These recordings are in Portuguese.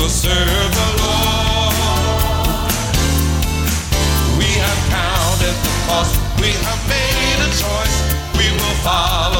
will serve the Lord. We have counted the cost, we have made a choice. We will follow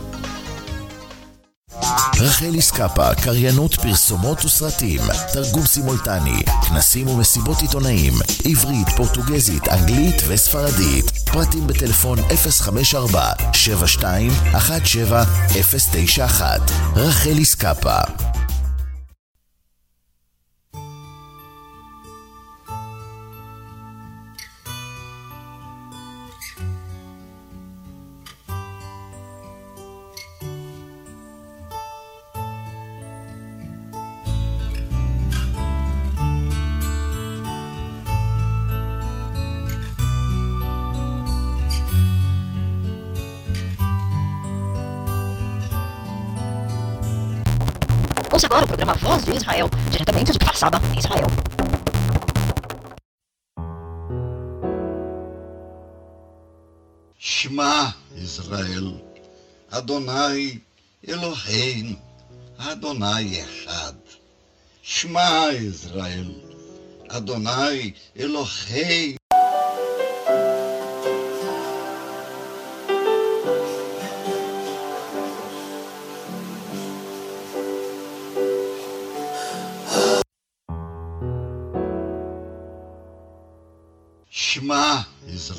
רחל איסקפה, קריינות פרסומות וסרטים, תרגום סימולטני, כנסים ומסיבות עיתונאים, עברית, פורטוגזית, אנגלית וספרדית. פרטים בטלפון 054-7217-091. רחל איסקפה Israel, diretamente de Kfar Saba, Israel. Shema Israel, Adonai Eloheinu, Adonai Echad. Shema Israel, Adonai Eloheinu.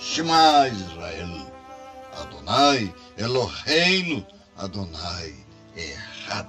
Shema Israel, Adonai Eloheinu, Adonai Echad.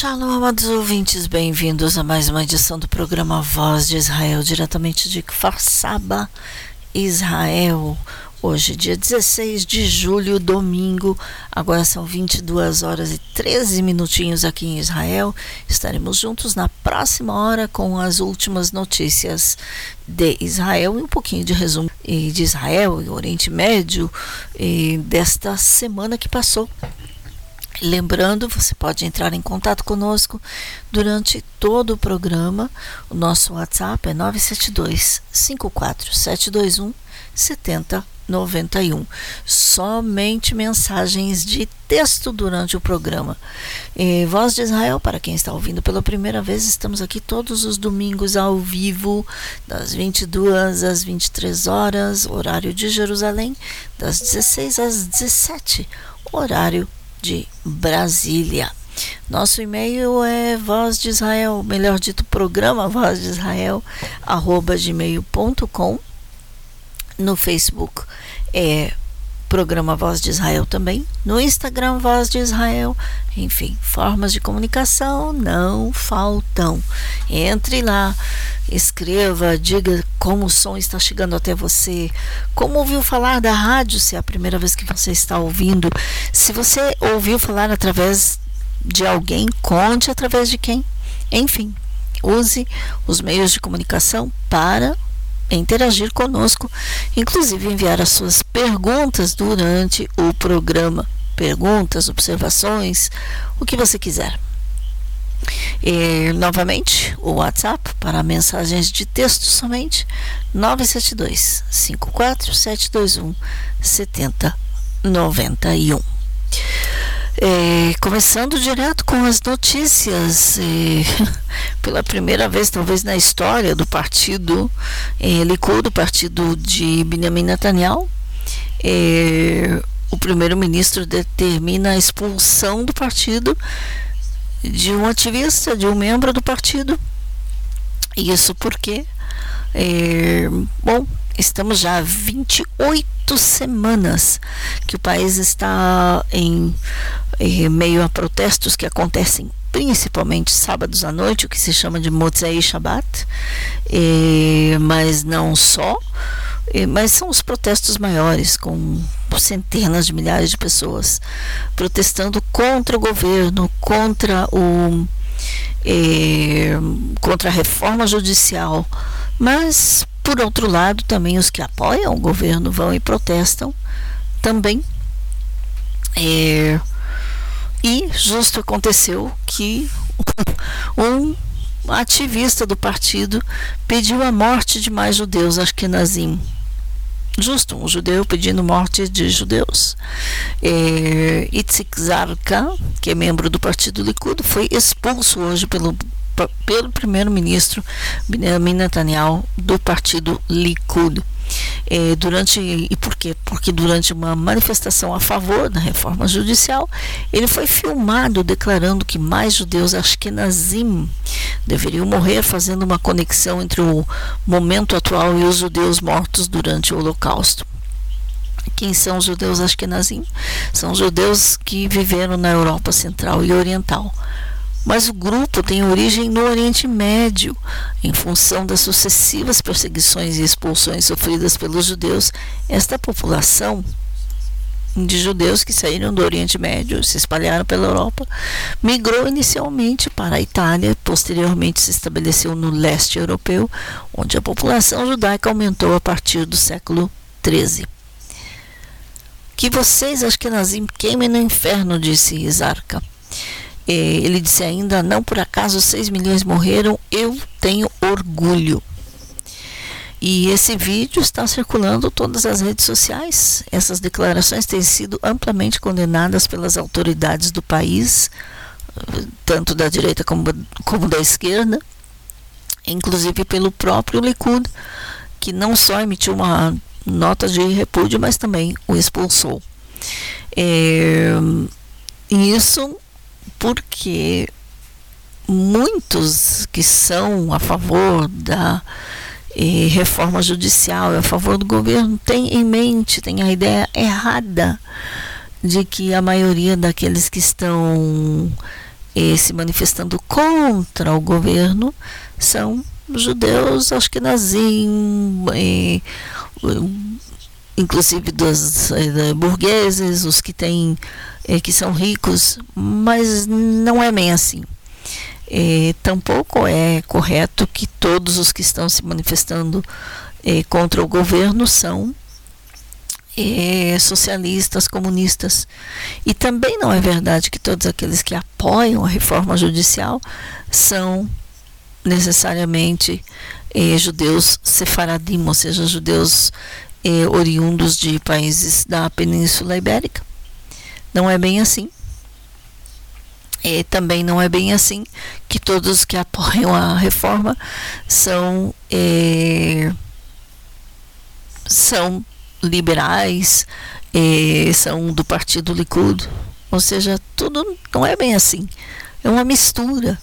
Shalom, amados ouvintes, bem-vindos a mais uma edição do programa Voz de Israel, diretamente de Kfar Saba, Israel. Hoje, dia 16 de julho, domingo, agora são 22 horas e 13 minutinhos aqui em Israel. Estaremos juntos na próxima hora com as últimas notícias de Israel e um pouquinho de resumo de Israel e Oriente Médio e desta semana que passou. Lembrando, você pode entrar em contato conosco durante todo o programa. O nosso WhatsApp é 972 54 721 7091. Somente mensagens de texto durante o programa. E Voz de Israel, para quem está ouvindo pela primeira vez, estamos aqui todos os domingos ao vivo, das 22 às 23 horas, horário de Jerusalém, das 16 às 17, horário de Brasília. Nosso e-mail é voz de Israel, melhor dito, programa voz de Israel, arroba gmail.com. No Facebook é programa Voz de Israel também, no Instagram Voz de Israel, enfim, formas de comunicação não faltam. Entre lá, escreva, diga como o som está chegando até você, como ouviu falar da rádio, se é a primeira vez que você está ouvindo, se você ouviu falar através de alguém, conte através de quem. Enfim, use os meios de comunicação para interagir conosco, inclusive enviar as suas perguntas durante o programa. Perguntas, observações, o que você quiser. E, novamente, o WhatsApp para mensagens de texto somente 972 54721 7091. É, começando direto com as notícias, é, pela primeira vez, talvez na história do partido é, Likud, do partido de Benjamin Netanyahu, é, o primeiro-ministro determina a expulsão do partido de um ativista, de um membro do partido. Isso porque, é, bom, estamos já há 28 semanas que o país está em meio a protestos que acontecem principalmente sábados à noite, o que se chama de Motzei Shabbat, mas não só, mas são os protestos maiores, com centenas de milhares de pessoas protestando contra o governo, contra o contra a reforma judicial, mas por outro lado também os que apoiam o governo vão e protestam também. É, e justo aconteceu que um ativista do partido pediu a morte de mais judeus ashkenazim. Justo, um judeu pedindo morte de judeus. É, Itzik Zarka, que é membro do partido Likud, foi expulso hoje pelo pelo primeiro-ministro Benjamin Netanyahu do partido Likud. É, durante e por quê? Porque durante uma manifestação a favor da reforma judicial, ele foi filmado declarando que mais judeus ashkenazim deveriam morrer, fazendo uma conexão entre o momento atual e os judeus mortos durante o Holocausto. Quem são os judeus ashkenazim? São judeus que viveram na Europa Central e Oriental mas o grupo tem origem no Oriente Médio, em função das sucessivas perseguições e expulsões sofridas pelos judeus. Esta população de judeus que saíram do Oriente Médio, se espalharam pela Europa, migrou inicialmente para a Itália, posteriormente se estabeleceu no leste europeu, onde a população judaica aumentou a partir do século XIII. Que vocês, acho que queimem no inferno, disse Isarca. É, ele disse ainda: não por acaso 6 milhões morreram, eu tenho orgulho. E esse vídeo está circulando todas as redes sociais. Essas declarações têm sido amplamente condenadas pelas autoridades do país, tanto da direita como, como da esquerda, inclusive pelo próprio Likud, que não só emitiu uma nota de repúdio, mas também o expulsou. É, isso porque muitos que são a favor da eh, reforma judicial, a favor do governo, têm em mente, têm a ideia errada de que a maioria daqueles que estão eh, se manifestando contra o governo são judeus, acho que nazim, eh, inclusive dos eh, burgueses, os que têm é, que são ricos, mas não é bem assim. É, tampouco é correto que todos os que estão se manifestando é, contra o governo são é, socialistas, comunistas. E também não é verdade que todos aqueles que apoiam a reforma judicial são necessariamente judeus sefaradim, ou seja, judeus oriundos de países da Península Ibérica. Não é bem assim. E também não é bem assim que todos que apoiam a reforma são é, são liberais, é, são do partido Likud. Ou seja, tudo não é bem assim. É uma mistura.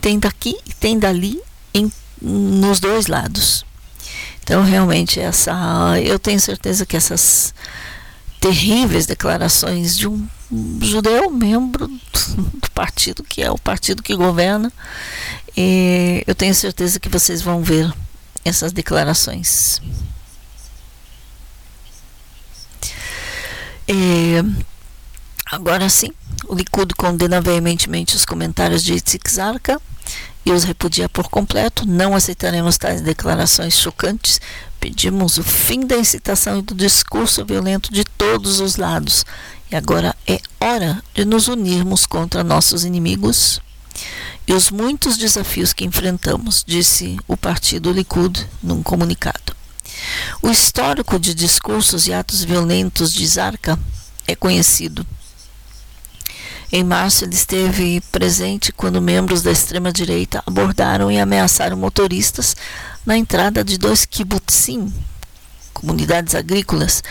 Tem daqui e tem dali em, nos dois lados. Então, realmente, essa, eu tenho certeza que essas terríveis declarações de um judeu membro do partido que é o partido que governa, eu tenho certeza que vocês vão ver essas declarações. É, agora sim, o Likud condena veementemente os comentários de Itzik Zarka e os repudia por completo. Não aceitaremos tais declarações chocantes. Pedimos o fim da incitação e do discurso violento de todos os lados. E agora é hora de nos unirmos contra nossos inimigos e os muitos desafios que enfrentamos, disse o partido Likud num comunicado. O histórico de discursos e atos violentos de Zarka é conhecido. Em março, ele esteve presente quando membros da extrema-direita abordaram e ameaçaram motoristas na entrada de dois kibbutzim, comunidades agrícolas,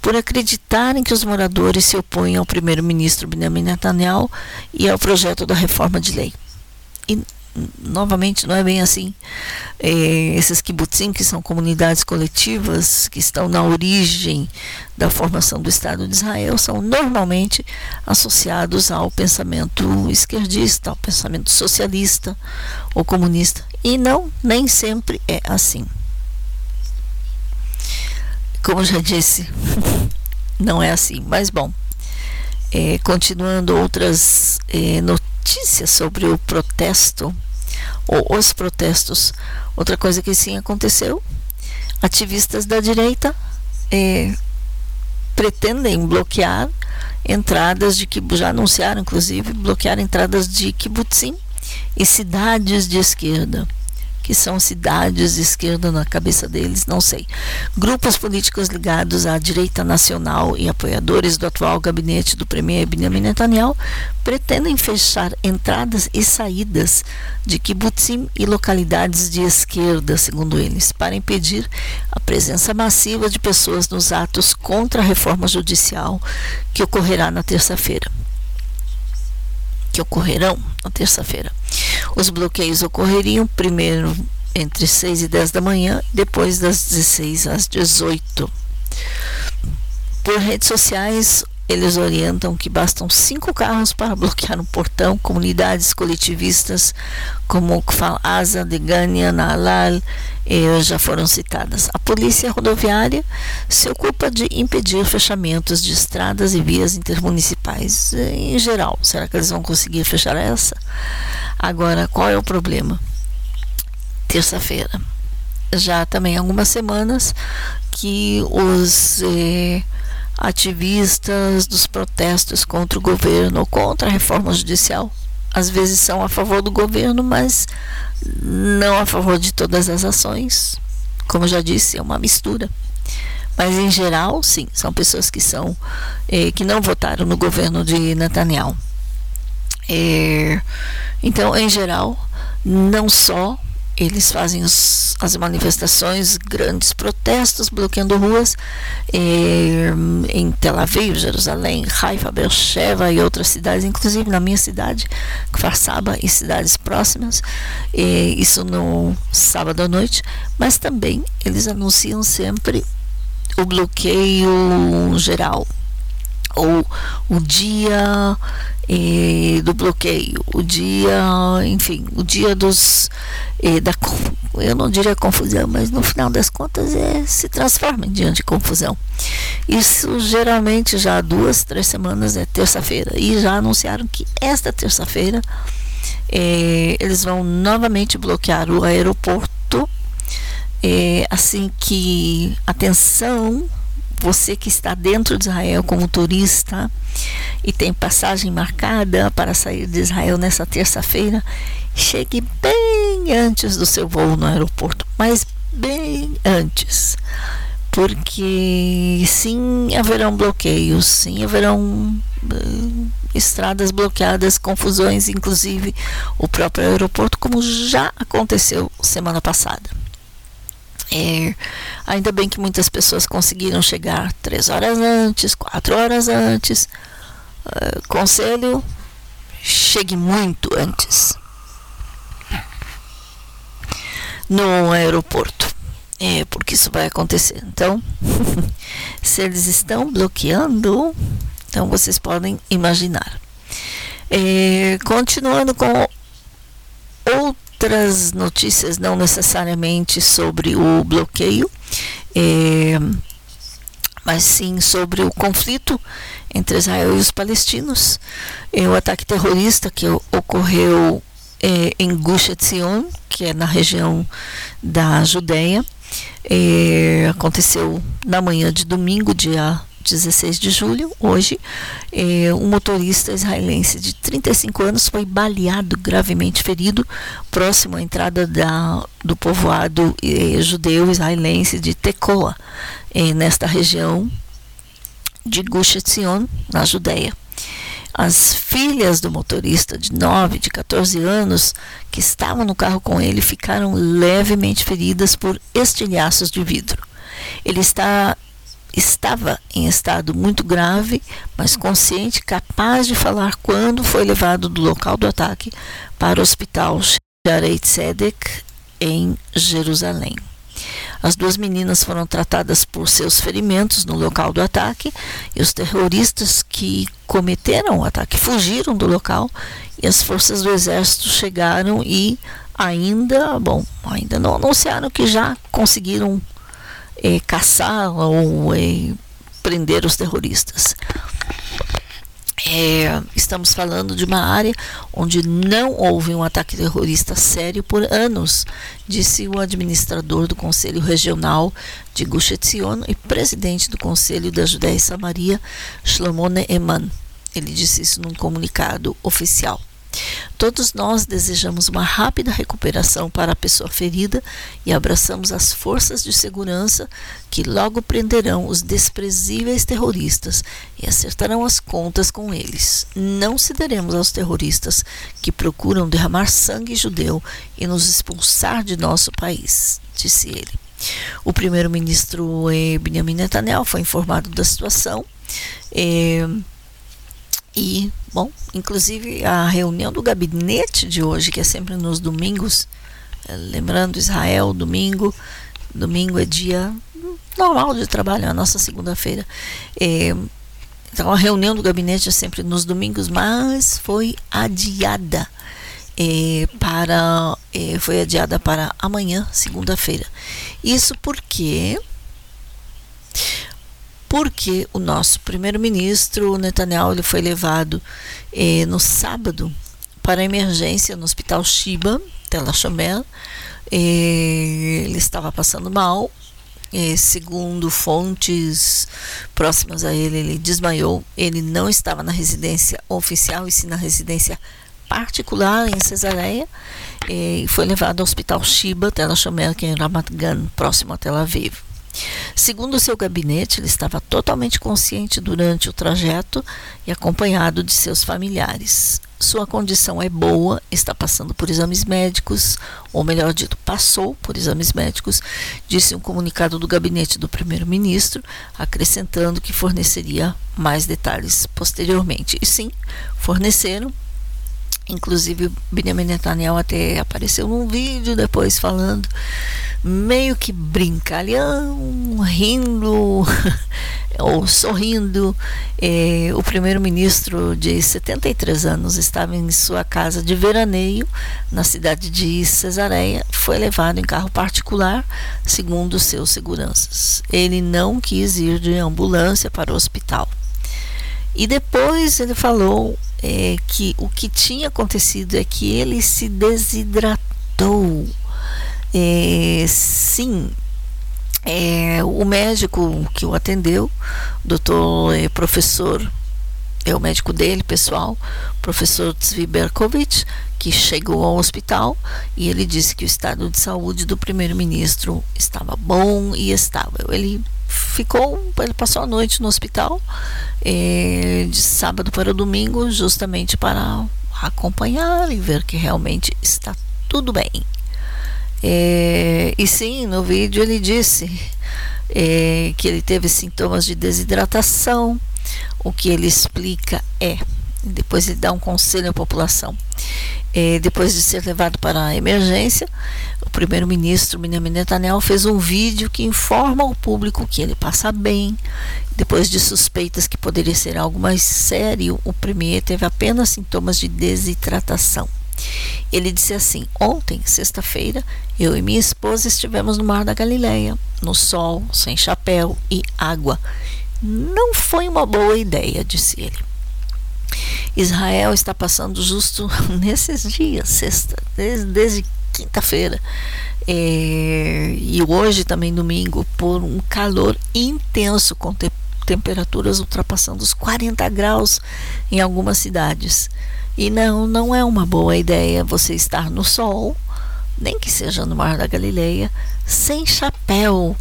por acreditarem que os moradores se opõem ao primeiro-ministro Benjamin Netanyahu e ao projeto da reforma de lei. E novamente não é bem assim. É, esses kibbutzim, que são comunidades coletivas que estão na origem da formação do Estado de Israel, são normalmente associados ao pensamento esquerdista, ao pensamento socialista ou comunista. E não, nem sempre é assim. Como já disse, não é assim. Mas bom, é, continuando outras é, notícias sobre o protesto ou os protestos. Outra coisa que sim aconteceu: ativistas da direita é, pretendem bloquear entradas de que já anunciaram, inclusive, bloquear entradas de kibbutzim e cidades de esquerda que são cidades de esquerda na cabeça deles, não sei. Grupos políticos ligados à direita nacional e apoiadores do atual gabinete do premier Benjamin Netanyahu pretendem fechar entradas e saídas de kibbutzim e localidades de esquerda, segundo eles, para impedir a presença massiva de pessoas nos atos contra a reforma judicial que ocorrerá na terça-feira que ocorrerão na terça-feira. Os bloqueios ocorreriam primeiro entre 6 e 10 da manhã, depois das 16 às 18. Por redes sociais, eles orientam que bastam cinco carros para bloquear um portão. Comunidades coletivistas como Kfal Asa, Degania, Nalal eh, já foram citadas. A polícia rodoviária se ocupa de impedir fechamentos de estradas e vias intermunicipais eh, em geral. Será que eles vão conseguir fechar essa? Agora, qual é o problema? Terça-feira. Já também algumas semanas que os eh, ativistas dos protestos contra o governo ou contra a reforma judicial às vezes são a favor do governo, mas não a favor de todas as ações. Como já disse, é uma mistura. Mas em geral, sim, são pessoas que são eh, que não votaram no governo de Netanyahu. Eh, então, em geral, não só eles fazem os, as manifestações, grandes protestos, bloqueando ruas eh, em Tel Aviv, Jerusalém, Haifa, Beersheba e outras cidades, inclusive na minha cidade, Kfar Saba e cidades próximas, isso no sábado à noite, mas também eles anunciam sempre o bloqueio geral ou o dia eh, do bloqueio, o dia, enfim, o dia dos eh, da eu não diria confusão, mas no final das contas é, se transforma em dia de confusão. Isso geralmente já há duas, três semanas é terça-feira e já anunciaram que esta terça-feira eles vão novamente bloquear o aeroporto assim que atenção você que está dentro de Israel como turista e tem passagem marcada para sair de Israel nessa terça-feira, chegue bem antes do seu voo no aeroporto, mas bem antes. Porque sim haverão bloqueios, sim haverão uh, estradas bloqueadas, confusões, inclusive o próprio aeroporto, como já aconteceu semana passada. É, ainda bem que muitas pessoas conseguiram chegar três horas antes, quatro horas antes. Uh, conselho: chegue muito antes no aeroporto. É, porque isso vai acontecer. Então, se eles estão bloqueando, então vocês podem imaginar. É, continuando com outras notícias, não necessariamente sobre o bloqueio, é, mas sim sobre o conflito entre Israel e os palestinos. É, o ataque terrorista que ocorreu é, em Gush Etzion, que é na região da Judéia, é, aconteceu na manhã de domingo, dia 16 de julho, hoje, é, um motorista israelense de 35 anos foi baleado, gravemente ferido, próximo à entrada da, do povoado é, judeu israelense de Tekoa, é, nesta região de Gush Etzion, na Judéia. As filhas do motorista de 9, de 14 anos, que estavam no carro com ele, ficaram levemente feridas por estilhaços de vidro. Ele está, estava em estado muito grave, mas consciente, capaz de falar quando foi levado do local do ataque para o hospital Sharei Tzedek, em Jerusalém. As duas meninas foram tratadas por seus ferimentos no local do ataque e os terroristas que cometeram o ataque fugiram do local e as forças do exército chegaram e ainda, bom, ainda não anunciaram que já conseguiram eh, caçar ou eh, prender os terroristas. É, estamos falando de uma área onde não houve um ataque terrorista sério por anos, disse o administrador do Conselho Regional de Gush Etzion e presidente do Conselho da Judéia e Samaria, Shlomo Neeman. Ele disse isso num comunicado oficial. Todos nós desejamos uma rápida recuperação para a pessoa ferida e abraçamos as forças de segurança que logo prenderão os desprezíveis terroristas e acertarão as contas com eles. Não cederemos aos terroristas que procuram derramar sangue judeu e nos expulsar de nosso país, disse ele. O primeiro-ministro eh, Benjamin Netanyahu foi informado da situação. Eh, e, bom, inclusive a reunião do gabinete de hoje, que é sempre nos domingos, é, lembrando Israel, domingo, domingo é dia normal de trabalho, é a nossa segunda-feira. É, então a reunião do gabinete é sempre nos domingos, mas foi adiada é, para é, foi adiada para amanhã, segunda-feira. Isso porque porque o nosso primeiro-ministro Netanyahu ele foi levado eh, no sábado para emergência no Hospital Shiba, Tel Shomer. Eh, ele estava passando mal. Eh, segundo fontes próximas a ele, ele desmaiou. Ele não estava na residência oficial, e sim na residência particular em Cesareia. E foi levado ao Hospital Shiba, Tel Shomer, que é em Ramat Gan, próximo a Tel Aviv. Segundo seu gabinete, ele estava totalmente consciente durante o trajeto e acompanhado de seus familiares. Sua condição é boa, está passando por exames médicos, ou melhor dito, passou por exames médicos, disse um comunicado do gabinete do primeiro-ministro, acrescentando que forneceria mais detalhes posteriormente. E sim, forneceram. Inclusive, Benjamin Netanyahu até apareceu num vídeo depois falando meio que brincalhão, rindo ou sorrindo. É, o primeiro-ministro de 73 anos estava em sua casa de veraneio na cidade de Cesareia. Foi levado em carro particular, segundo seus seguranças. Ele não quis ir de ambulância para o hospital. E depois ele falou é, que o que tinha acontecido é que ele se desidratou é, sim, é, o médico que o atendeu, doutor é, professor, é o médico dele, pessoal, professor Tzvi Berkovich, que chegou ao hospital e ele disse que o estado de saúde do primeiro-ministro estava bom e estável. Ele ficou, ele passou a noite no hospital de sábado para domingo, justamente para acompanhar e ver que realmente está tudo bem. É, e sim, no vídeo ele disse é, que ele teve sintomas de desidratação, o que ele explica é, depois ele dá um conselho à população. É, depois de ser levado para a emergência, o primeiro-ministro Benjamin Netanyahu fez um vídeo que informa ao público que ele passa bem. Depois de suspeitas que poderia ser algo mais sério, o premier teve apenas sintomas de desidratação. Ele disse assim: Ontem, sexta-feira, eu e minha esposa estivemos no Mar da Galileia, no sol, sem chapéu e água. Não foi uma boa ideia, disse ele. Israel está passando justo nesses dias, sexta, desde, desde quinta-feira. É, e hoje também domingo, por um calor intenso, com te temperaturas ultrapassando os 40 graus em algumas cidades. E não, não é uma boa ideia você estar no sol, nem que seja no Mar da Galileia, sem chapéu.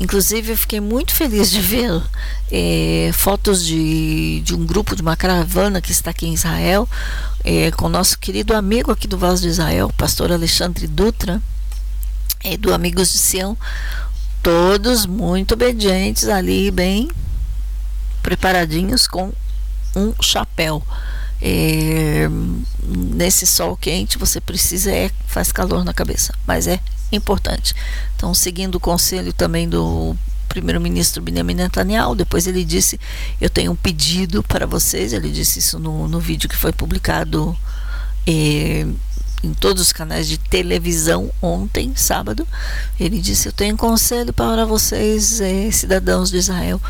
Inclusive, eu fiquei muito feliz de ver é, fotos de, de um grupo, de uma caravana que está aqui em Israel, é, com nosso querido amigo aqui do Vaso de Israel, pastor Alexandre Dutra, é, do Amigos de Sião, todos muito obedientes ali, bem preparadinhos com um chapéu. É, nesse sol quente você precisa é faz calor na cabeça, mas é importante. Então, seguindo o conselho também do primeiro-ministro Benjamin Netanyahu, depois ele disse: Eu tenho um pedido para vocês. Ele disse isso no, no vídeo que foi publicado é, em todos os canais de televisão ontem, sábado. Ele disse: Eu tenho um conselho para vocês, é, cidadãos de Israel.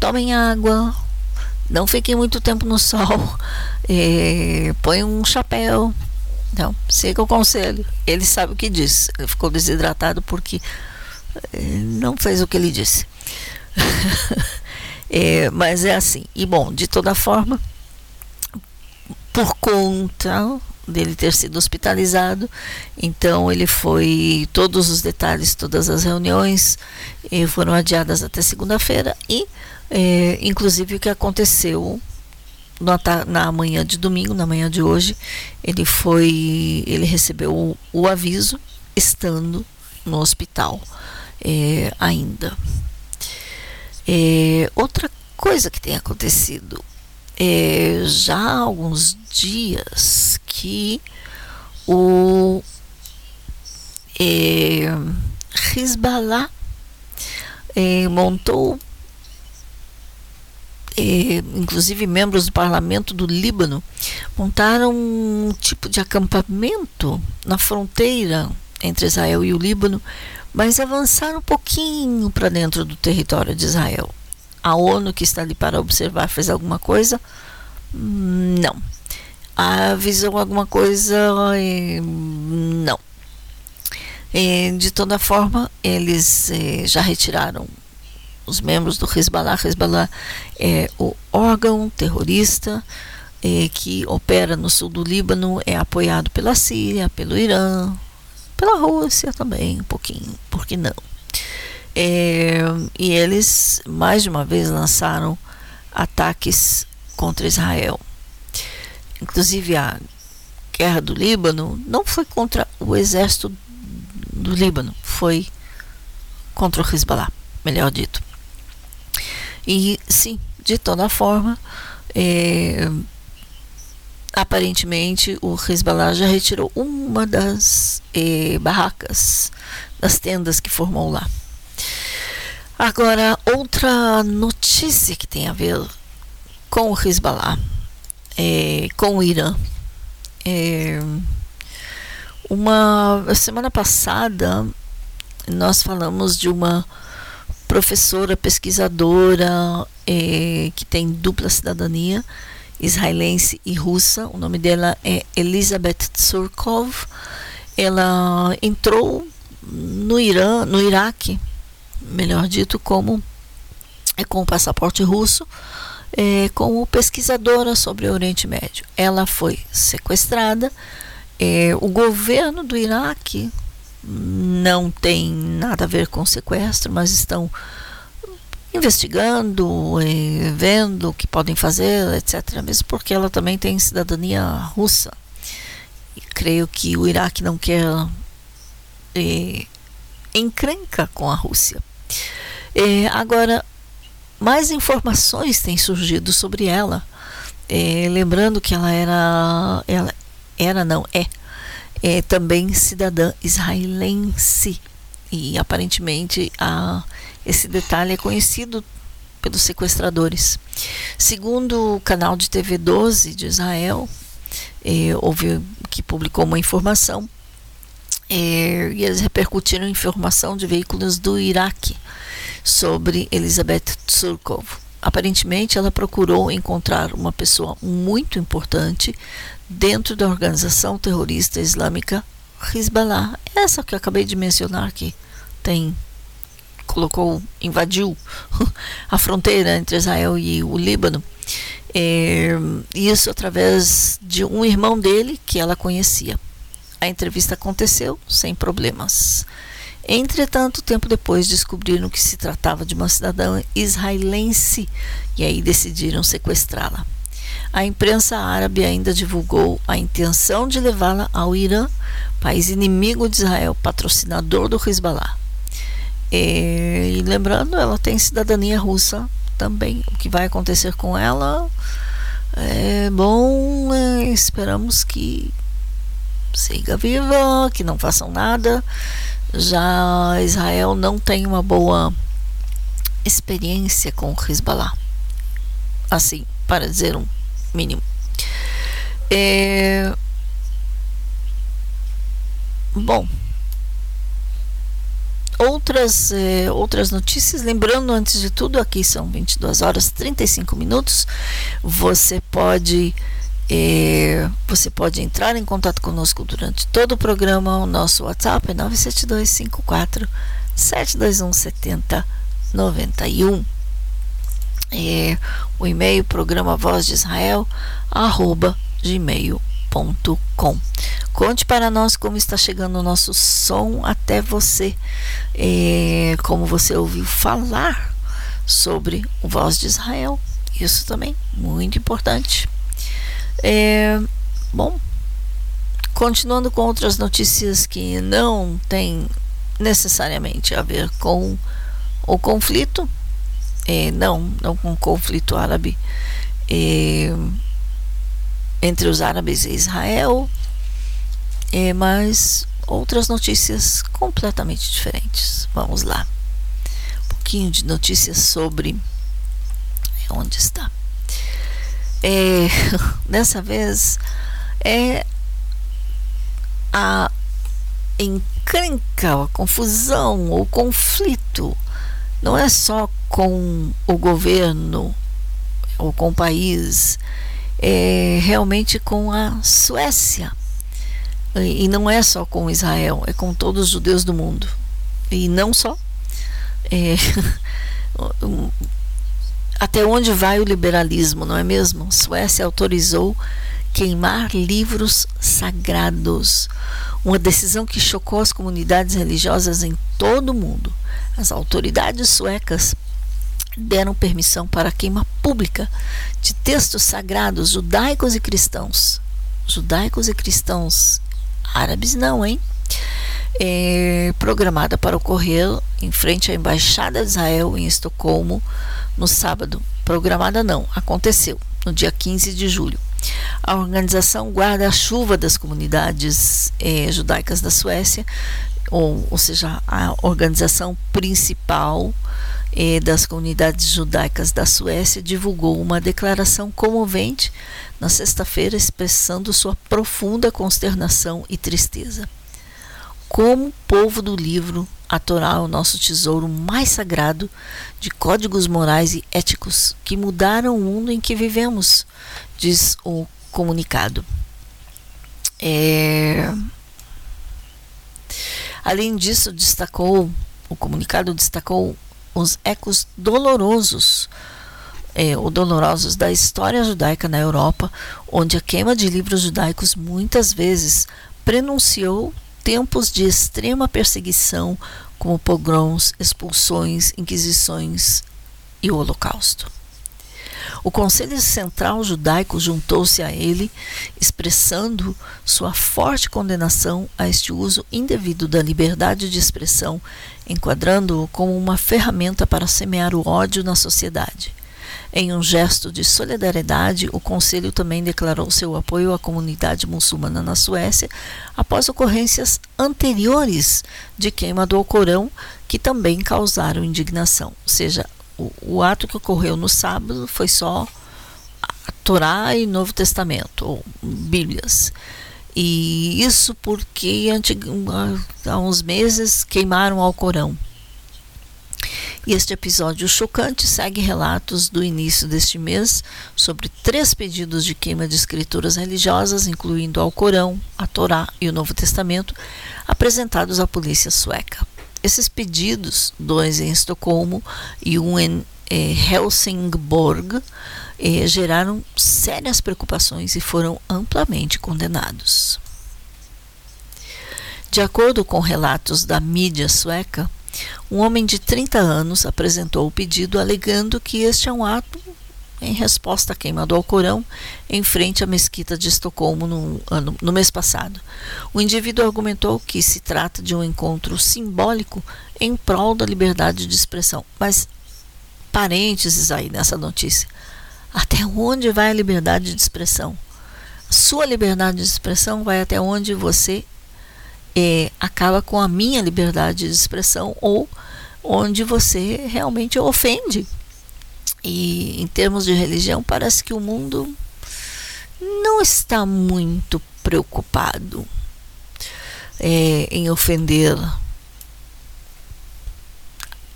Tomem água, não fiquem muito tempo no sol, é, põe um chapéu. Não, siga o conselho. Ele sabe o que diz. Ele ficou desidratado porque é, não fez o que ele disse. é, mas é assim. E bom, de toda forma, por conta dele ter sido hospitalizado, então ele foi todos os detalhes, todas as reuniões eh, foram adiadas até segunda-feira e é, inclusive o que aconteceu na, manhã de domingo, na manhã de hoje, ele foi, ele recebeu o, o aviso estando no hospital é, ainda. É, outra coisa que tem acontecido é, já há alguns dias que o é, Hezbollah é, montou inclusive membros do parlamento do Líbano, montaram um tipo de acampamento na fronteira entre Israel e o Líbano, mas avançaram um pouquinho para dentro do território de Israel. A ONU, que está ali para observar, fez alguma coisa? Não. Avisou alguma coisa? Eh, não. Eh, de toda forma, eles eh, já retiraram os membros do Hezbollah. Hezbollah é o órgão terrorista é, que opera no sul do Líbano, é apoiado pela Síria, pelo Irã, pela Rússia também, um pouquinho, por que não? É, e eles mais de uma vez lançaram ataques contra Israel. Inclusive a guerra do Líbano não foi contra o exército do Líbano, foi contra o Hezbollah, melhor dito. E sim, de toda forma, é, aparentemente o Hezbollah já retirou uma das é, barracas, das tendas que formou lá. Agora, outra notícia que tem a ver com o Hezbollah, é, com o Irã. É, uma semana passada nós falamos de uma professora, pesquisadora é, que tem dupla cidadania, israelense e russa. O nome dela é Elizabeth Tsurkov. Ela entrou no Irã, no Iraque, melhor dito, como é com o passaporte russo, é, como pesquisadora sobre o Oriente Médio. Ela foi sequestrada. É, o governo do Iraque não tem nada a ver com sequestro, mas estão investigando, vendo o que podem fazer, etc. Mesmo porque ela também tem cidadania russa. E creio que o Iraque não quer encrenca com a Rússia. agora, mais informações têm surgido sobre ela. É, lembrando que ela era, ela era não é, é também cidadã israelense e aparentemente a, esse detalhe é conhecido pelos sequestradores. Segundo o canal de TV 12 de Israel, é, houve que publicou uma informação é, e eles repercutiram informação de veículos do Iraque sobre Elizabeth Tsurkov. Aparentemente, ela procurou encontrar uma pessoa muito importante dentro da organização terrorista islâmica Hezbollah, essa que eu acabei de mencionar que tem colocou, invadiu a fronteira entre Israel e o Líbano. É, isso através de um irmão dele que ela conhecia. A entrevista aconteceu sem problemas. Entretanto, tempo depois descobriram que se tratava de uma cidadã israelense e aí decidiram sequestrá-la. A imprensa árabe ainda divulgou a intenção de levá-la ao Irã, país inimigo de Israel, patrocinador do Hezbollah. E, lembrando, ela tem cidadania russa também. O que vai acontecer com ela é bom, é, esperamos que siga viva, que não façam nada. Já Israel não tem uma boa experiência com o Hezbollah. Assim, para dizer um mínimo. É... Bom, outras, eh, outras notícias. Lembrando, antes de tudo, aqui são 22 horas 35 minutos. Você pode. Eh, você pode entrar em contato conosco durante todo o programa. O nosso WhatsApp é 97254 721 7091. É, o e-mail programa Voz de Israel arroba gmail.com Conte para nós como está chegando o nosso som até você, é, como você ouviu falar sobre o Voz de Israel. Isso também, muito importante. É, bom, continuando com outras notícias que não têm necessariamente a ver com o conflito, é, não, não com conflito árabe é, entre os árabes e Israel, é, mas outras notícias completamente diferentes. Vamos lá. Um pouquinho de notícias sobre onde está. É, dessa vez é a encrenca, a confusão, o conflito não é só com o governo ou com o país, é realmente com a Suécia. E não é só com Israel, é com todos os judeus do mundo. E não só. É, até onde vai o liberalismo, não é mesmo? A Suécia autorizou queimar livros sagrados. Uma decisão que chocou as comunidades religiosas em todo o mundo. As autoridades suecas deram permissão para a queima pública de textos sagrados judaicos e cristãos. Judaicos e cristãos árabes não, hein? É, programada para ocorrer em frente à Embaixada de Israel em Estocolmo no sábado. Programada não, aconteceu no dia 15 de julho. A organização Guarda-Chuva das Comunidades é, Judaicas da Suécia, ou, ou seja, a organização principal é, das comunidades judaicas da Suécia, divulgou uma declaração comovente na sexta-feira, expressando sua profunda consternação e tristeza. Como povo do livro, a Torá é o nosso tesouro mais sagrado de códigos morais e éticos que mudaram o mundo em que vivemos, diz o comunicado. É... Além disso, destacou o comunicado destacou os ecos dolorosos é, ou dolorosos da história judaica na Europa, onde a queima de livros judaicos muitas vezes prenunciou tempos de extrema perseguição, como pogroms, expulsões, inquisições e o Holocausto. O Conselho Central Judaico juntou-se a ele, expressando sua forte condenação a este uso indevido da liberdade de expressão, enquadrando-o como uma ferramenta para semear o ódio na sociedade. Em um gesto de solidariedade, o Conselho também declarou seu apoio à comunidade muçulmana na Suécia após ocorrências anteriores de queima do Alcorão que também causaram indignação. Ou seja, o, ato que ocorreu no sábado foi só a Torá e Novo Testamento, ou Bíblias. E isso porque há uns meses queimaram o Alcorão. E este episódio chocante segue relatos do início deste mês sobre três pedidos de queima de escrituras religiosas, incluindo o Alcorão, a Torá e o Novo Testamento, apresentados à polícia sueca. Esses pedidos, dois em Estocolmo e um em eh, Helsingborg, eh, geraram sérias preocupações e foram amplamente condenados. De acordo com relatos da mídia sueca, um homem de 30 anos apresentou o pedido alegando que este é um ato em resposta à queima do Alcorão em frente à mesquita de Estocolmo no, ano, no mês passado. O indivíduo argumentou que se trata de um encontro simbólico em prol da liberdade de expressão. Mas, parênteses aí nessa notícia. Até onde vai a liberdade de expressão? Sua liberdade de expressão vai até onde você é, acaba com a minha liberdade de expressão ou onde você realmente ofende. E em termos de religião, parece que o mundo não está muito preocupado é, em ofender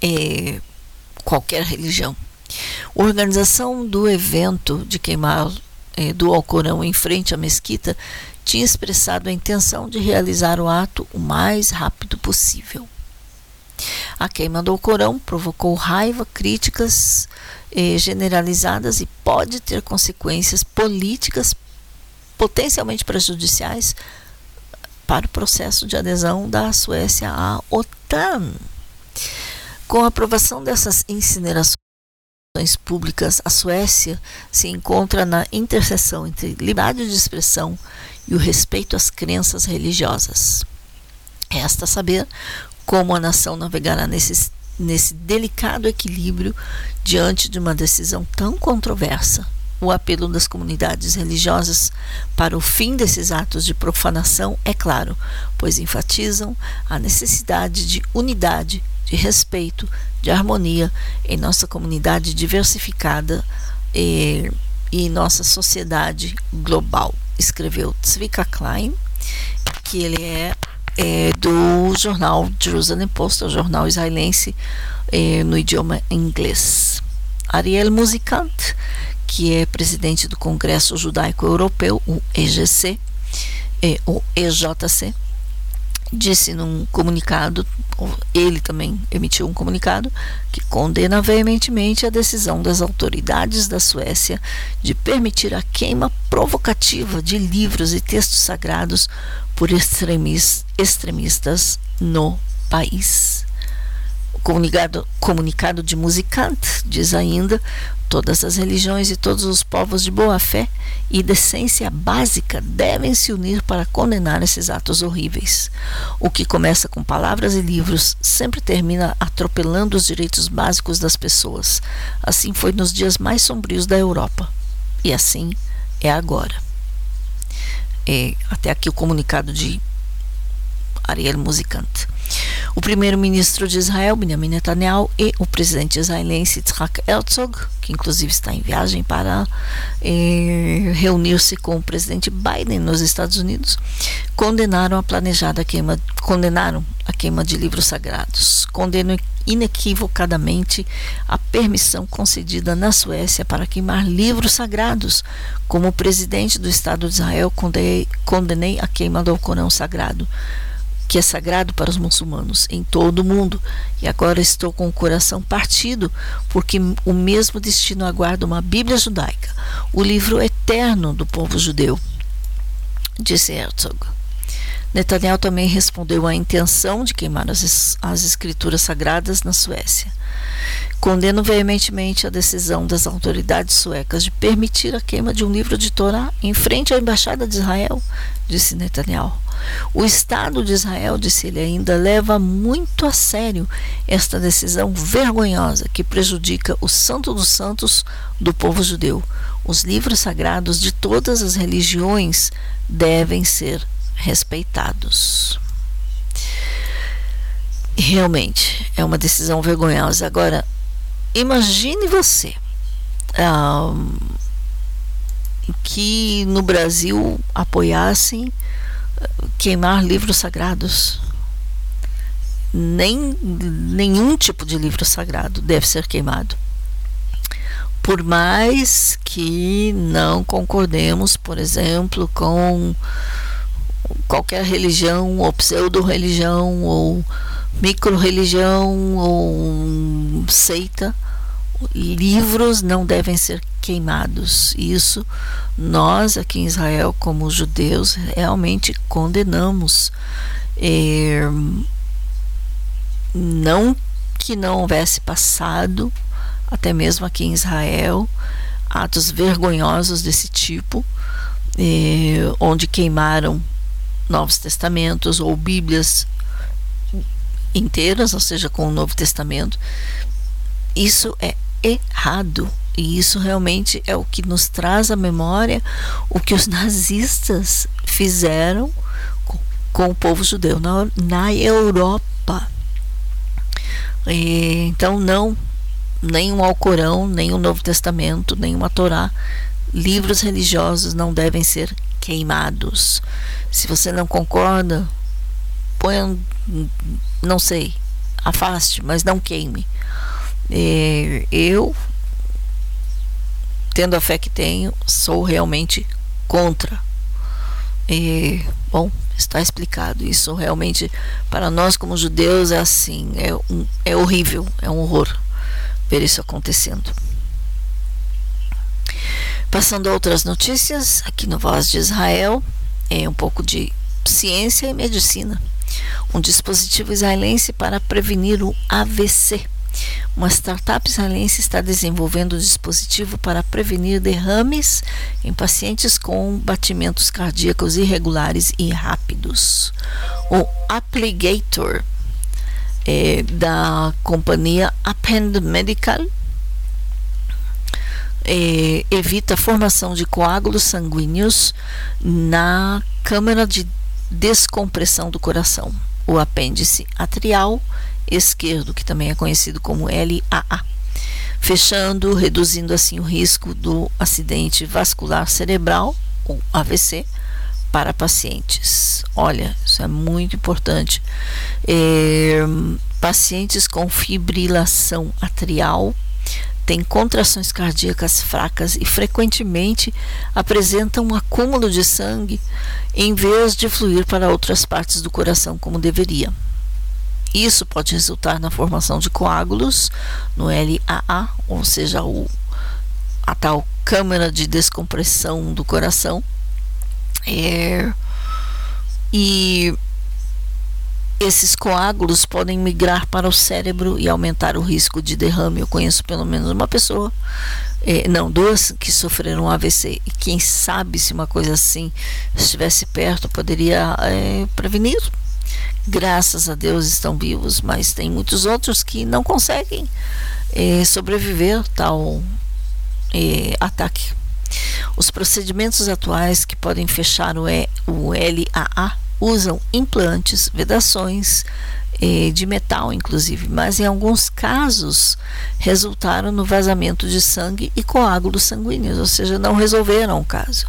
é, qualquer religião. A organização do evento de queimar é, do Alcorão em frente à mesquita tinha expressado a intenção de realizar o ato o mais rápido possível. A queima do Corão provocou raiva, críticas eh, generalizadas e pode ter consequências políticas potencialmente prejudiciais para o processo de adesão da Suécia à OTAN. Com a aprovação dessas incinerações públicas, a Suécia se encontra na interseção entre liberdade de expressão e o respeito às crenças religiosas. Resta saber como a nação navegará nesse, nesse delicado equilíbrio diante de uma decisão tão controversa. O apelo das comunidades religiosas para o fim desses atos de profanação é claro, pois enfatizam a necessidade de unidade, de respeito, de harmonia em nossa comunidade diversificada e, em nossa sociedade global escreveu Zvika Klein, que ele é, é do jornal Jerusalem Post, o jornal israelense é, no idioma inglês. Ariel Musicant, que é presidente do Congresso Judaico Europeu, o EGC, é, o EJC, disse num comunicado, ele também emitiu um comunicado, que condena veementemente a decisão das autoridades da Suécia de permitir a queima provocativa de livros e textos sagrados por extremistas no país. Comunicado, comunicado de Musicante diz ainda: todas as religiões e todos os povos de boa fé e decência básica devem se unir para condenar esses atos horríveis. O que começa com palavras e livros sempre termina atropelando os direitos básicos das pessoas. Assim foi nos dias mais sombrios da Europa. E assim é agora. É, até aqui o comunicado de Ariel Musicante. O primeiro-ministro de Israel, Benjamin Netanyahu, e o presidente israelense Yitzhak Herzog, que inclusive está em viagem para eh, reunir-se com o presidente Biden nos Estados Unidos, condenaram a planejada queima, condenaram a queima de livros sagrados, condenam inequivocadamente a permissão concedida na Suécia para queimar livros sagrados. Como presidente do Estado de Israel, condenei, condenei a queima do Corão Sagrado que é sagrado para os muçulmanos em todo o mundo, e agora estou com o coração partido, porque o mesmo destino aguarda uma Bíblia judaica, o livro eterno do povo judeu, disse Herzog. Netanyahu também respondeu à intenção de queimar as, as escrituras sagradas na Suécia. Condeno veementemente a decisão das autoridades suecas de permitir a queima de um livro de Torá em frente à embaixada de Israel, disse Netanyahu. O Estado de Israel, disse ele ainda, leva muito a sério esta decisão vergonhosa que prejudica o Santo dos Santos do povo judeu. Os livros sagrados de todas as religiões devem ser respeitados. Realmente é uma decisão vergonhosa. Agora, imagine você um, que no Brasil apoiassem queimar livros sagrados. Nem, nenhum tipo de livro sagrado deve ser queimado. Por mais que não concordemos, por exemplo, com qualquer religião ou pseudo-religião ou micro-religião ou seita, livros não devem ser queimados. Isso nós aqui em Israel, como judeus, realmente condenamos. É, não que não houvesse passado, até mesmo aqui em Israel, atos vergonhosos desse tipo, é, onde queimaram Novos Testamentos ou Bíblias inteiras, ou seja, com o Novo Testamento. Isso é errado. E isso realmente é o que nos traz à memória o que os nazistas fizeram com, o povo judeu na, na Europa. E, então, não, o Alcorão, nem o Novo Testamento, nem uma Torá, livros religiosos não devem ser queimados. Se você não concorda, ponha, não sei, afaste, mas não queime. É, eu, tendo a fé que tenho, sou realmente contra. É, bom, está explicado. Isso realmente, para nós como judeus, é assim, é, um, é horrível, é um horror ver isso acontecendo. Passando a outras notícias, aqui no Voz de Israel, é um pouco de ciência e medicina. Um dispositivo israelense para prevenir o AVC. Uma startup israelense está desenvolvendo um dispositivo para prevenir derrames em pacientes com batimentos cardíacos irregulares e rápidos. O Appligator é, da companhia Append Medical é, evita a formação de coágulos sanguíneos na câmara de descompressão do coração, o apêndice atrial esquerdo, que também é conhecido como LAA, fechando, reduzindo assim o risco do acidente vascular cerebral, ou AVC, para pacientes. Olha, isso é muito importante. É, pacientes com fibrilação atrial têm contrações cardíacas fracas e frequentemente apresentam um acúmulo de sangue em vez de fluir para outras partes do coração como deveria. Isso pode resultar na formação de coágulos no LAA, ou seja, o, a tal câmara de descompressão do coração. É, e esses coágulos podem migrar para o cérebro e aumentar o risco de derrame. Eu conheço pelo menos uma pessoa, é, não, duas que sofreram AVC. E quem sabe se uma coisa assim estivesse perto poderia é, prevenir graças a Deus estão vivos, mas tem muitos outros que não conseguem eh, sobreviver tal eh, ataque. Os procedimentos atuais que podem fechar o, e, o LAA usam implantes, vedações eh, de metal, inclusive, mas em alguns casos resultaram no vazamento de sangue e coágulos sanguíneos, ou seja, não resolveram o caso.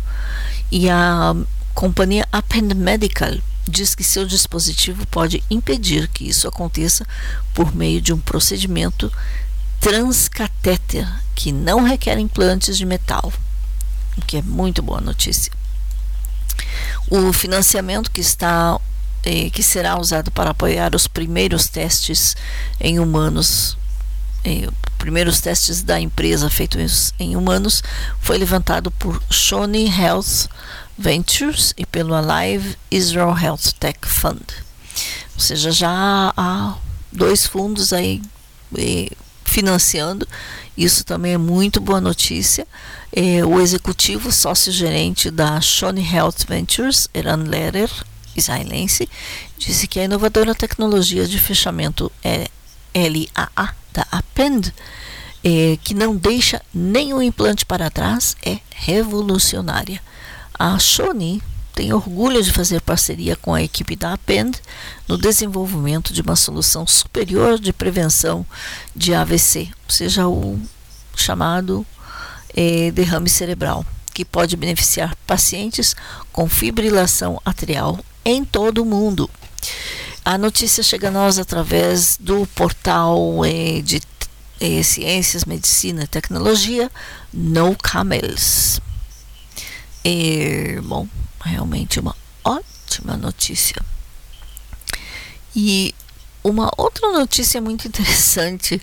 E a companhia Append Medical diz que seu dispositivo pode impedir que isso aconteça por meio de um procedimento transcatéter que não requer implantes de metal, o que é muito boa notícia. O financiamento que está eh, que será usado para apoiar os primeiros testes em humanos, eh, primeiros testes da empresa feitos em humanos, foi levantado por Shoni Health Ventures e pelo Alive Israel Health Tech Fund. Ou seja, já há dois fundos aí financiando. Isso também é muito boa notícia. É, o executivo sócio-gerente da Shone Health Ventures, Eran Lehrer, israelense, disse que a inovadora tecnologia de fechamento é LAA da Append, é, que não deixa nenhum implante para trás, é revolucionária. A Shone tem orgulho de fazer parceria com a equipe da Append no desenvolvimento de uma solução superior de prevenção de AVC, ou seja, o chamado é, derrame cerebral, que pode beneficiar pacientes com fibrilação atrial em todo o mundo. A notícia chega a nós através do portal é, de é, Ciências, Medicina e Tecnologia, No Camels. É, bom, realmente uma ótima notícia. E uma outra notícia muito interessante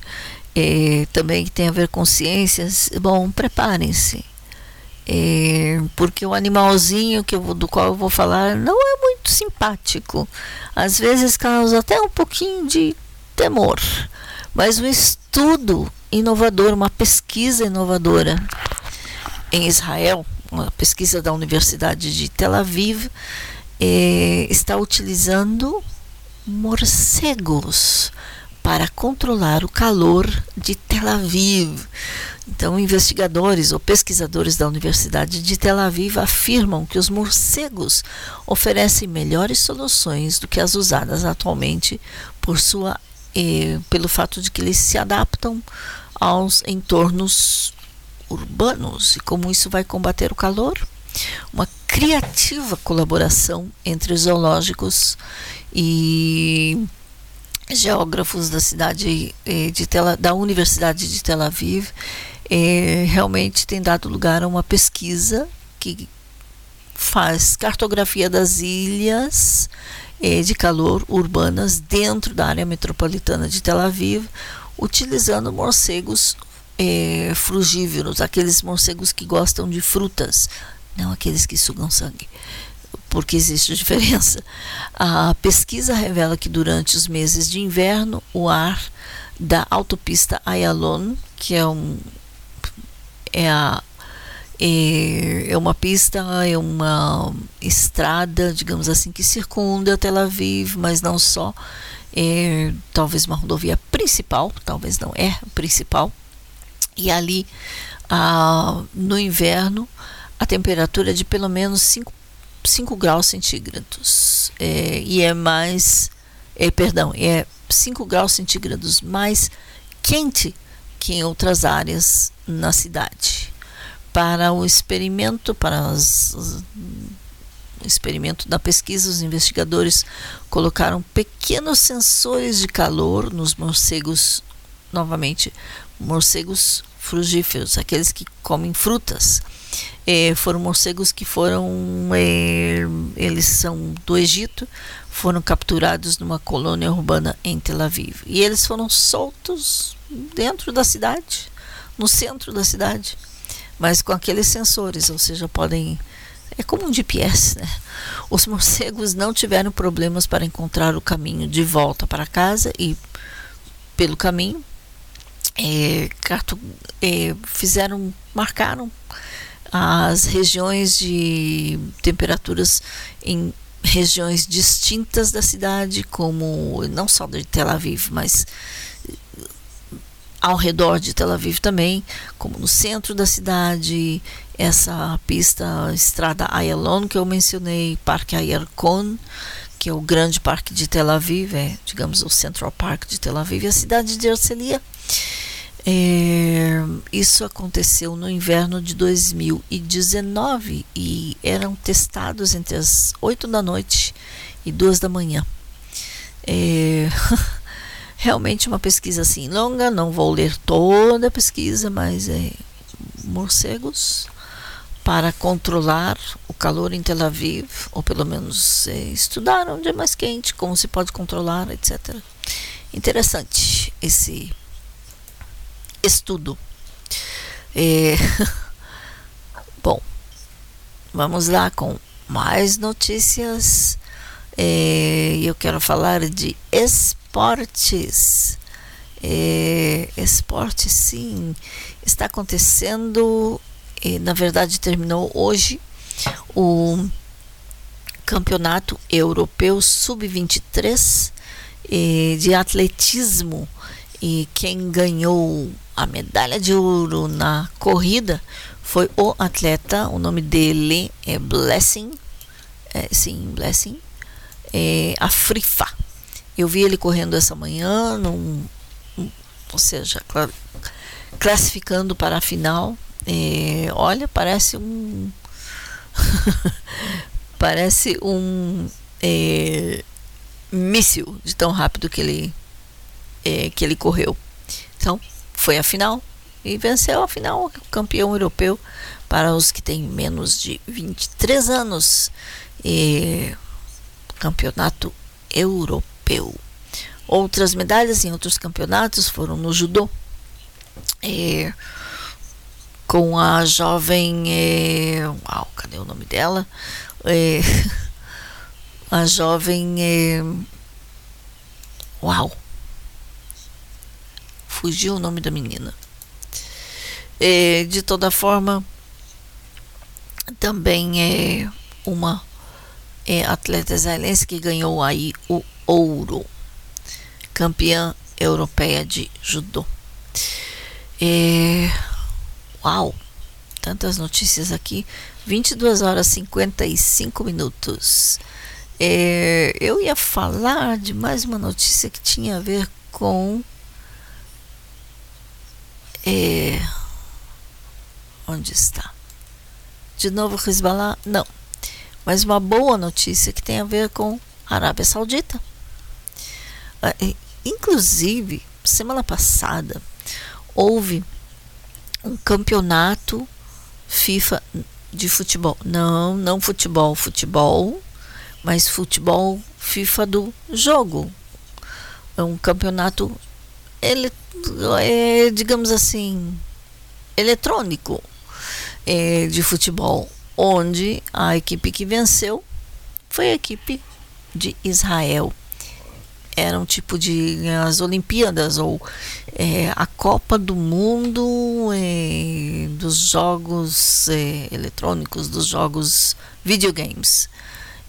é, também que tem a ver com ciências. Bom, preparem-se. É, porque o animalzinho que eu, do qual eu vou falar não é muito simpático. Às vezes causa até um pouquinho de temor. Mas um estudo inovador, uma pesquisa inovadora em Israel, uma pesquisa da Universidade de Tel Aviv, é, está utilizando morcegos para controlar o calor de Tel Aviv. Então, investigadores ou pesquisadores da Universidade de Tel Aviv afirmam que os morcegos oferecem melhores soluções do que as usadas atualmente por sua, eh, pelo fato de que eles se adaptam aos entornos urbanos e como isso vai combater o calor. Uma criativa colaboração entre zoológicos e geógrafos da cidade eh, de Tel, da Universidade de Tel Aviv eh, realmente tem dado lugar a uma pesquisa que faz cartografia das ilhas eh, de calor urbanas dentro da área metropolitana de Tel Aviv, utilizando morcegos é, frugívoros, aqueles morcegos que gostam de frutas, não aqueles que sugam sangue, porque existe diferença. A pesquisa revela que durante os meses de inverno, o ar da autopista Ayalon, que é um é a é, é uma pista, é uma estrada, digamos assim, que circunda Tel Aviv, mas não só, é, talvez uma rodovia principal, talvez não é principal, e ali, ah, no inverno, a temperatura é de pelo menos 5, 5 graus centígrados. É, e é mais, é, perdão, é 5 graus centígrados mais quente que em outras áreas na cidade. Para o experimento, para as, o experimento da pesquisa, os investigadores colocaram pequenos sensores de calor nos morcegos, novamente, morcegos frugíferos, aqueles que comem frutas. É, foram morcegos que foram, é, eles são do Egito, foram capturados numa colônia urbana em Tel Aviv. E eles foram soltos dentro da cidade, no centro da cidade, mas com aqueles sensores, ou seja, podem. É como um GPS, né? Os morcegos não tiveram problemas para encontrar o caminho de volta para casa e, pelo caminho, é, é, fizeram, marcaram as regiões de temperaturas em regiões distintas da cidade, como não só de Tel Aviv, mas ao redor de Tel Aviv também, como no centro da cidade, essa pista estrada Ayalon que eu mencionei, Parque Ayarkon, que é o grande parque de Tel Aviv, é, digamos, o Central Park de Tel Aviv, e a cidade de Arcelia. É, isso aconteceu no inverno de 2019 e eram testados entre as 8 da noite e 2 da manhã. É, realmente uma pesquisa assim longa, não vou ler toda a pesquisa, mas é morcegos para controlar o calor em Tel Aviv, ou pelo menos é, estudar onde é mais quente, como se pode controlar, etc. Interessante esse estudo. É... Bom, vamos lá com mais notícias. É... Eu quero falar de esportes. É, esporte, sim, está acontecendo. E, na verdade, terminou hoje o Campeonato Europeu Sub-23 de atletismo. E quem ganhou a medalha de ouro na corrida foi o atleta, o nome dele é Blessing, é, sim, Blessing, é, a Frifa. Eu vi ele correndo essa manhã, num, ou seja, classificando para a final. É, olha, parece um. parece um é, míssil de tão rápido que ele, é, que ele correu. Então, foi a final e venceu a final, campeão europeu para os que têm menos de 23 anos. E, campeonato europeu. Outras medalhas em outros campeonatos foram no judô. E, com a jovem. É, uau, cadê o nome dela? A jovem. É, uau! Fugiu o nome da menina. É, de toda forma, também é uma é, atleta israelense que ganhou aí o ouro, campeã europeia de judô. É, uau, tantas notícias aqui. 22 horas e 55 minutos. É, eu ia falar de mais uma notícia que tinha a ver com. É, onde está? De novo Hezbollah? Não. Mas uma boa notícia que tem a ver com a Arábia Saudita. Ah, inclusive, semana passada houve um campeonato FIFA de futebol. Não, não futebol, futebol, mas futebol FIFA do jogo. É um campeonato, ele, é, digamos assim, eletrônico é, de futebol, onde a equipe que venceu foi a equipe de Israel era um tipo de as Olimpíadas ou é, a Copa do Mundo é, dos jogos é, eletrônicos, dos jogos videogames.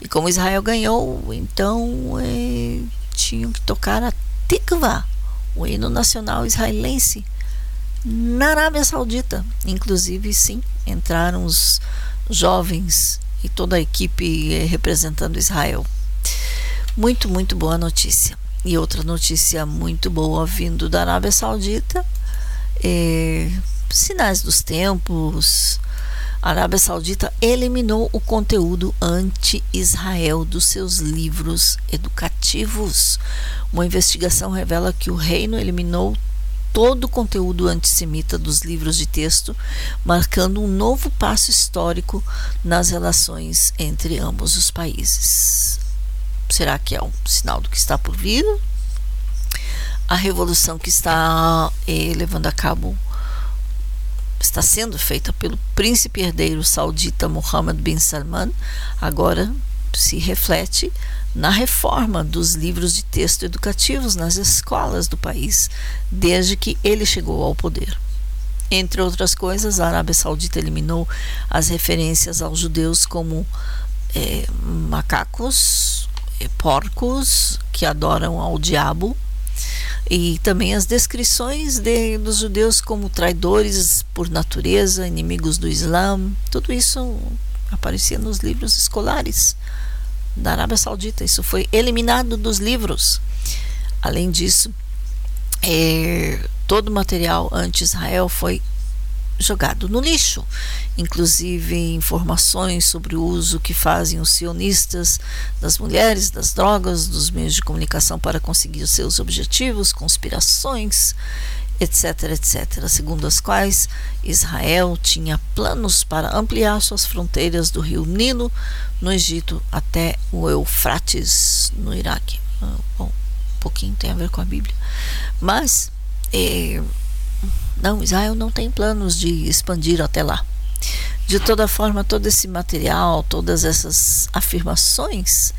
E como Israel ganhou, então é, tinham que tocar a Tikva, o hino nacional israelense, na Arábia Saudita. Inclusive, sim, entraram os jovens e toda a equipe é, representando Israel. Muito, muito boa notícia. E outra notícia muito boa vindo da Arábia Saudita: é, sinais dos tempos. A Arábia Saudita eliminou o conteúdo anti-Israel dos seus livros educativos. Uma investigação revela que o reino eliminou todo o conteúdo antissemita dos livros de texto, marcando um novo passo histórico nas relações entre ambos os países. Será que é um sinal do que está por vir? A revolução que está eh, levando a cabo está sendo feita pelo príncipe herdeiro saudita Mohammed bin Salman, agora se reflete na reforma dos livros de texto educativos nas escolas do país, desde que ele chegou ao poder. Entre outras coisas, a Arábia Saudita eliminou as referências aos judeus como é, macacos, porcos que adoram ao diabo e também as descrições de, dos judeus como traidores por natureza, inimigos do Islã, tudo isso aparecia nos livros escolares da Arábia Saudita. Isso foi eliminado dos livros. Além disso, é, todo o material anti-Israel foi jogado no lixo, inclusive informações sobre o uso que fazem os sionistas das mulheres, das drogas, dos meios de comunicação para conseguir os seus objetivos, conspirações, etc, etc, segundo as quais Israel tinha planos para ampliar suas fronteiras do rio Nilo no Egito até o Eufrates no Iraque. Ah, bom, um pouquinho tem a ver com a Bíblia, mas eh, não, Israel não tem planos de expandir até lá. De toda forma, todo esse material, todas essas afirmações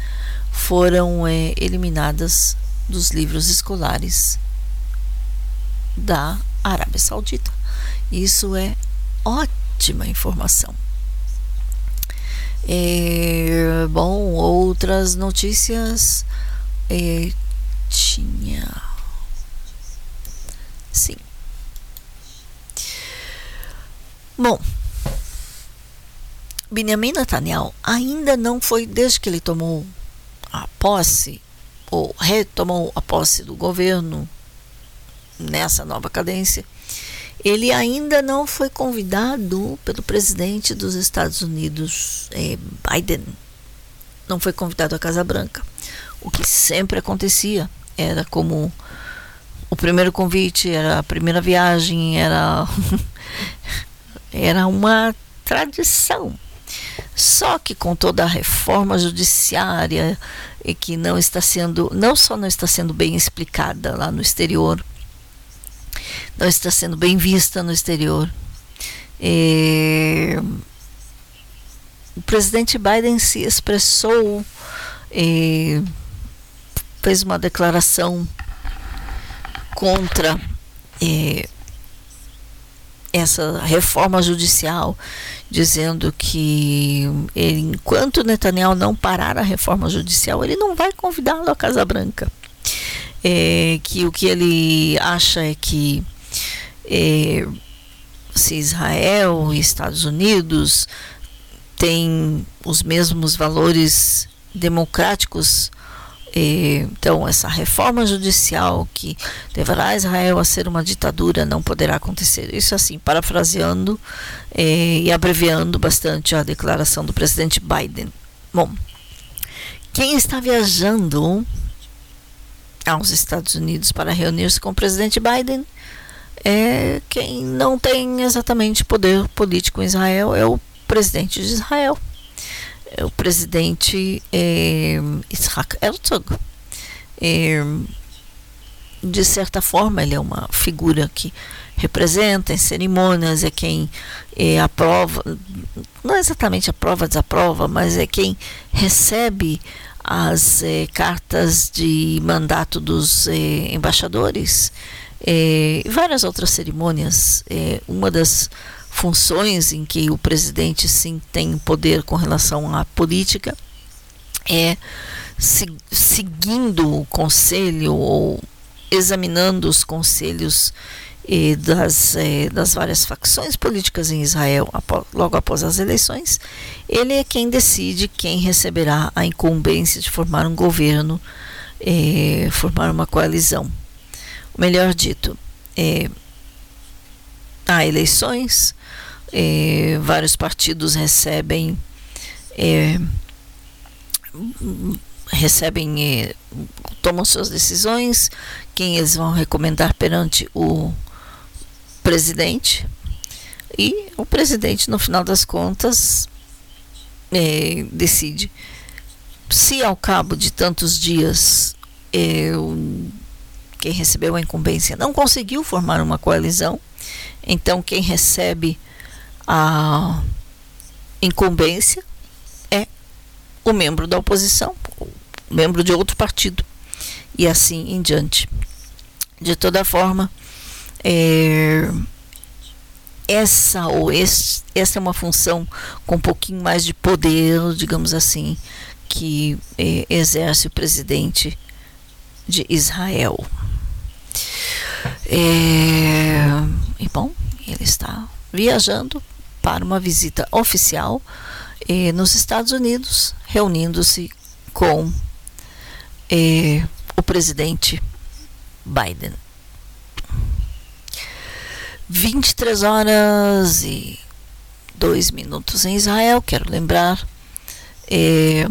foram é, eliminadas dos livros escolares da Arábia Saudita. Isso é ótima informação. É, bom, outras notícias é, tinha. Sim. Bom, Benjamin Netanyahu ainda não foi, desde que ele tomou a posse, ou retomou a posse do governo nessa nova cadência, ele ainda não foi convidado pelo presidente dos Estados Unidos, eh, Biden. Não foi convidado à Casa Branca. O que sempre acontecia era como o primeiro convite, era a primeira viagem, era era uma tradição. Só que com toda a reforma judiciária e que não está sendo, não só não está sendo bem explicada lá no exterior, não está sendo bem vista no exterior. É, o presidente Biden se expressou, é, fez uma declaração contra é, essa reforma judicial, dizendo que ele, enquanto Netanyahu não parar a reforma judicial, ele não vai convidá-lo à Casa Branca. É, que o que ele acha é que é, se Israel e Estados Unidos têm os mesmos valores democráticos então, essa reforma judicial que levará Israel a ser uma ditadura não poderá acontecer. Isso, assim, parafraseando eh, e abreviando bastante a declaração do presidente Biden. Bom, quem está viajando aos Estados Unidos para reunir-se com o presidente Biden é quem não tem exatamente poder político em Israel, é o presidente de Israel o presidente é, Isaac Herzog. É, de certa forma, ele é uma figura que representa em cerimônias, é quem é, aprova, não exatamente aprova, desaprova, mas é quem recebe as é, cartas de mandato dos é, embaixadores e várias outras cerimônias. Uma das funções em que o presidente sim tem poder com relação à política é se, seguindo o conselho ou examinando os conselhos eh, das, eh, das várias facções políticas em Israel logo após as eleições, ele é quem decide quem receberá a incumbência de formar um governo, eh, formar uma coalizão. Melhor dito, há eleições, é, vários partidos recebem é, recebem é, tomam suas decisões. Quem eles vão recomendar perante o presidente. E o presidente no final das contas decide. Se ao cabo de tantos dias quem recebeu a incumbência não conseguiu formar uma coalizão então quem recebe a incumbência é o membro da oposição, o membro de outro partido, e assim em diante. De toda forma, é, essa ou esse, essa é uma função com um pouquinho mais de poder, digamos assim, que é, exerce o presidente de Israel. É, e bom, ele está viajando para uma visita oficial eh, nos Estados Unidos, reunindo-se com eh, o presidente Biden. 23 horas e 2 minutos em Israel, quero lembrar. Eh,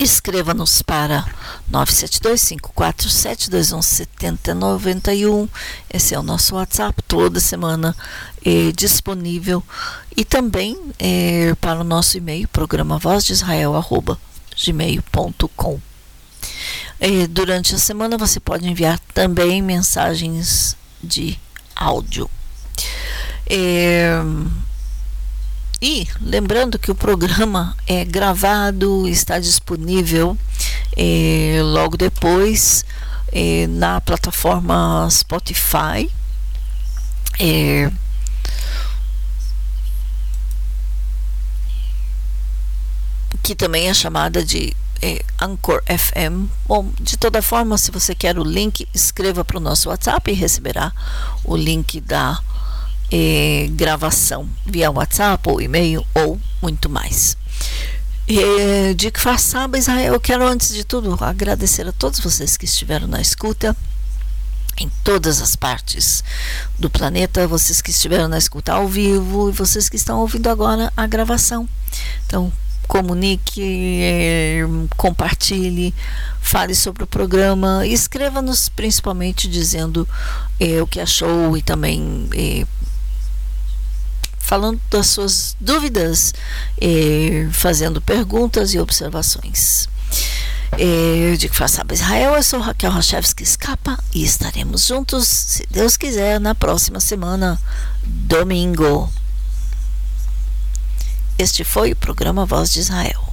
Escreva-nos para 972-547-217091. Esse é o nosso WhatsApp, toda semana é, disponível. E também é, para o nosso e-mail, programa voz de Israel, arroba, gmail.com. É, durante a semana você pode enviar também mensagens de áudio. É, e lembrando que o programa é gravado, está disponível é, logo depois eh, na plataforma Spotify. Eh, que também é chamada de é, Anchor FM. Bom, de toda forma, se você quer o link, escreva para o nosso WhatsApp e receberá o link da gravação via WhatsApp ou e-mail ou muito mais. É, de que façaba, Israel, eu quero antes de tudo agradecer a todos vocês que estiveram na escuta em todas as partes do planeta, vocês que estiveram na escuta ao vivo e vocês que estão ouvindo agora a gravação. Então, comunique, compartilhe, fale sobre o programa e escreva-nos principalmente dizendo é, o que achou e também é, falando das suas dúvidas, fazendo perguntas e observações. Eu digo faça Israel, eu sou Raquel Rachevski Escapa e estaremos juntos, se Deus quiser, na próxima semana, domingo. Este foi o programa Voz de Israel.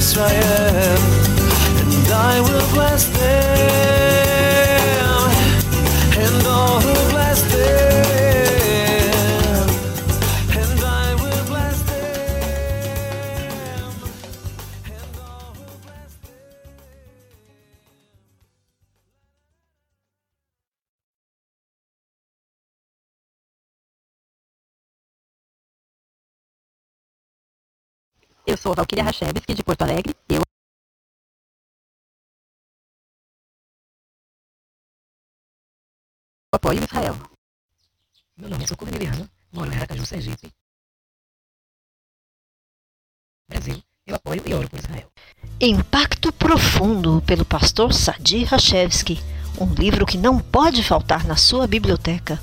Israel, and I will bless them, sou Valquíria Rachevski, de Porto Alegre. Eu apoio Israel. Meu nome é Socorro Emiliano, moro em Aracaju, Sergipe. Brasil, eu apoio e oro por Israel. Impacto Profundo, pelo pastor Sadi Rachevski. Um livro que não pode faltar na sua biblioteca.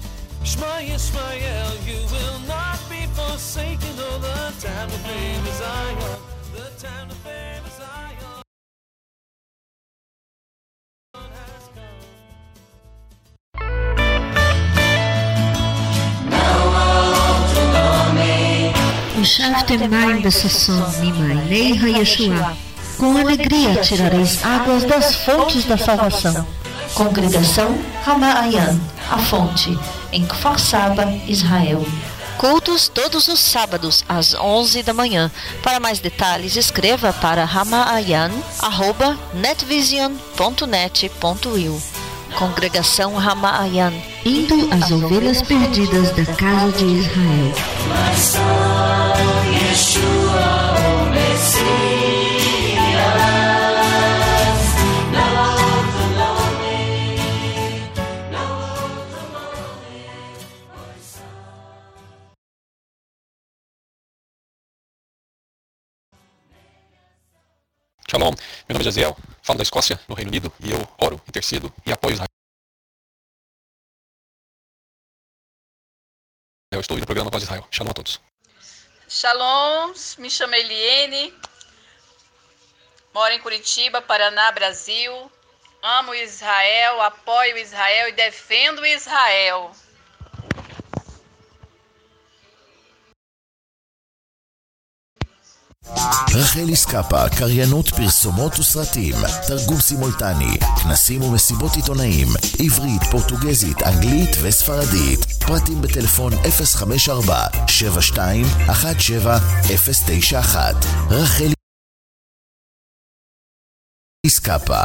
Shmaya, Shmaya, you will not be forsaken. All the time to fame Zion. The time to fame Zion. Maim besasson mimai neiha Yeshua. Com alegria tirareis águas das fontes da salvação. Congregação Ramaayan, a fonte, em Kfar Saba, Israel. Cultos todos os sábados às 11 da manhã. Para mais detalhes, escreva para ramaayan@netvision.net.il. Congregação Ramaayan, indo às ovelhas perdidas da casa de Israel. Shalom, meu nome é Jaziel, falo da Escócia, no Reino Unido, e eu oro, intercedo e apoio Israel. Eu estou no programa Voz Israel. Shalom a todos. Shalom, me chamo Eliene, moro em Curitiba, Paraná, Brasil. Amo Israel, apoio Israel e defendo Israel. רחל איסקפה, קריינות פרסומות וסרטים, תרגום סימולטני, כנסים ומסיבות עיתונאים, עברית, פורטוגזית, אנגלית וספרדית. פרטים בטלפון 054-7217-091. רחל איסקפה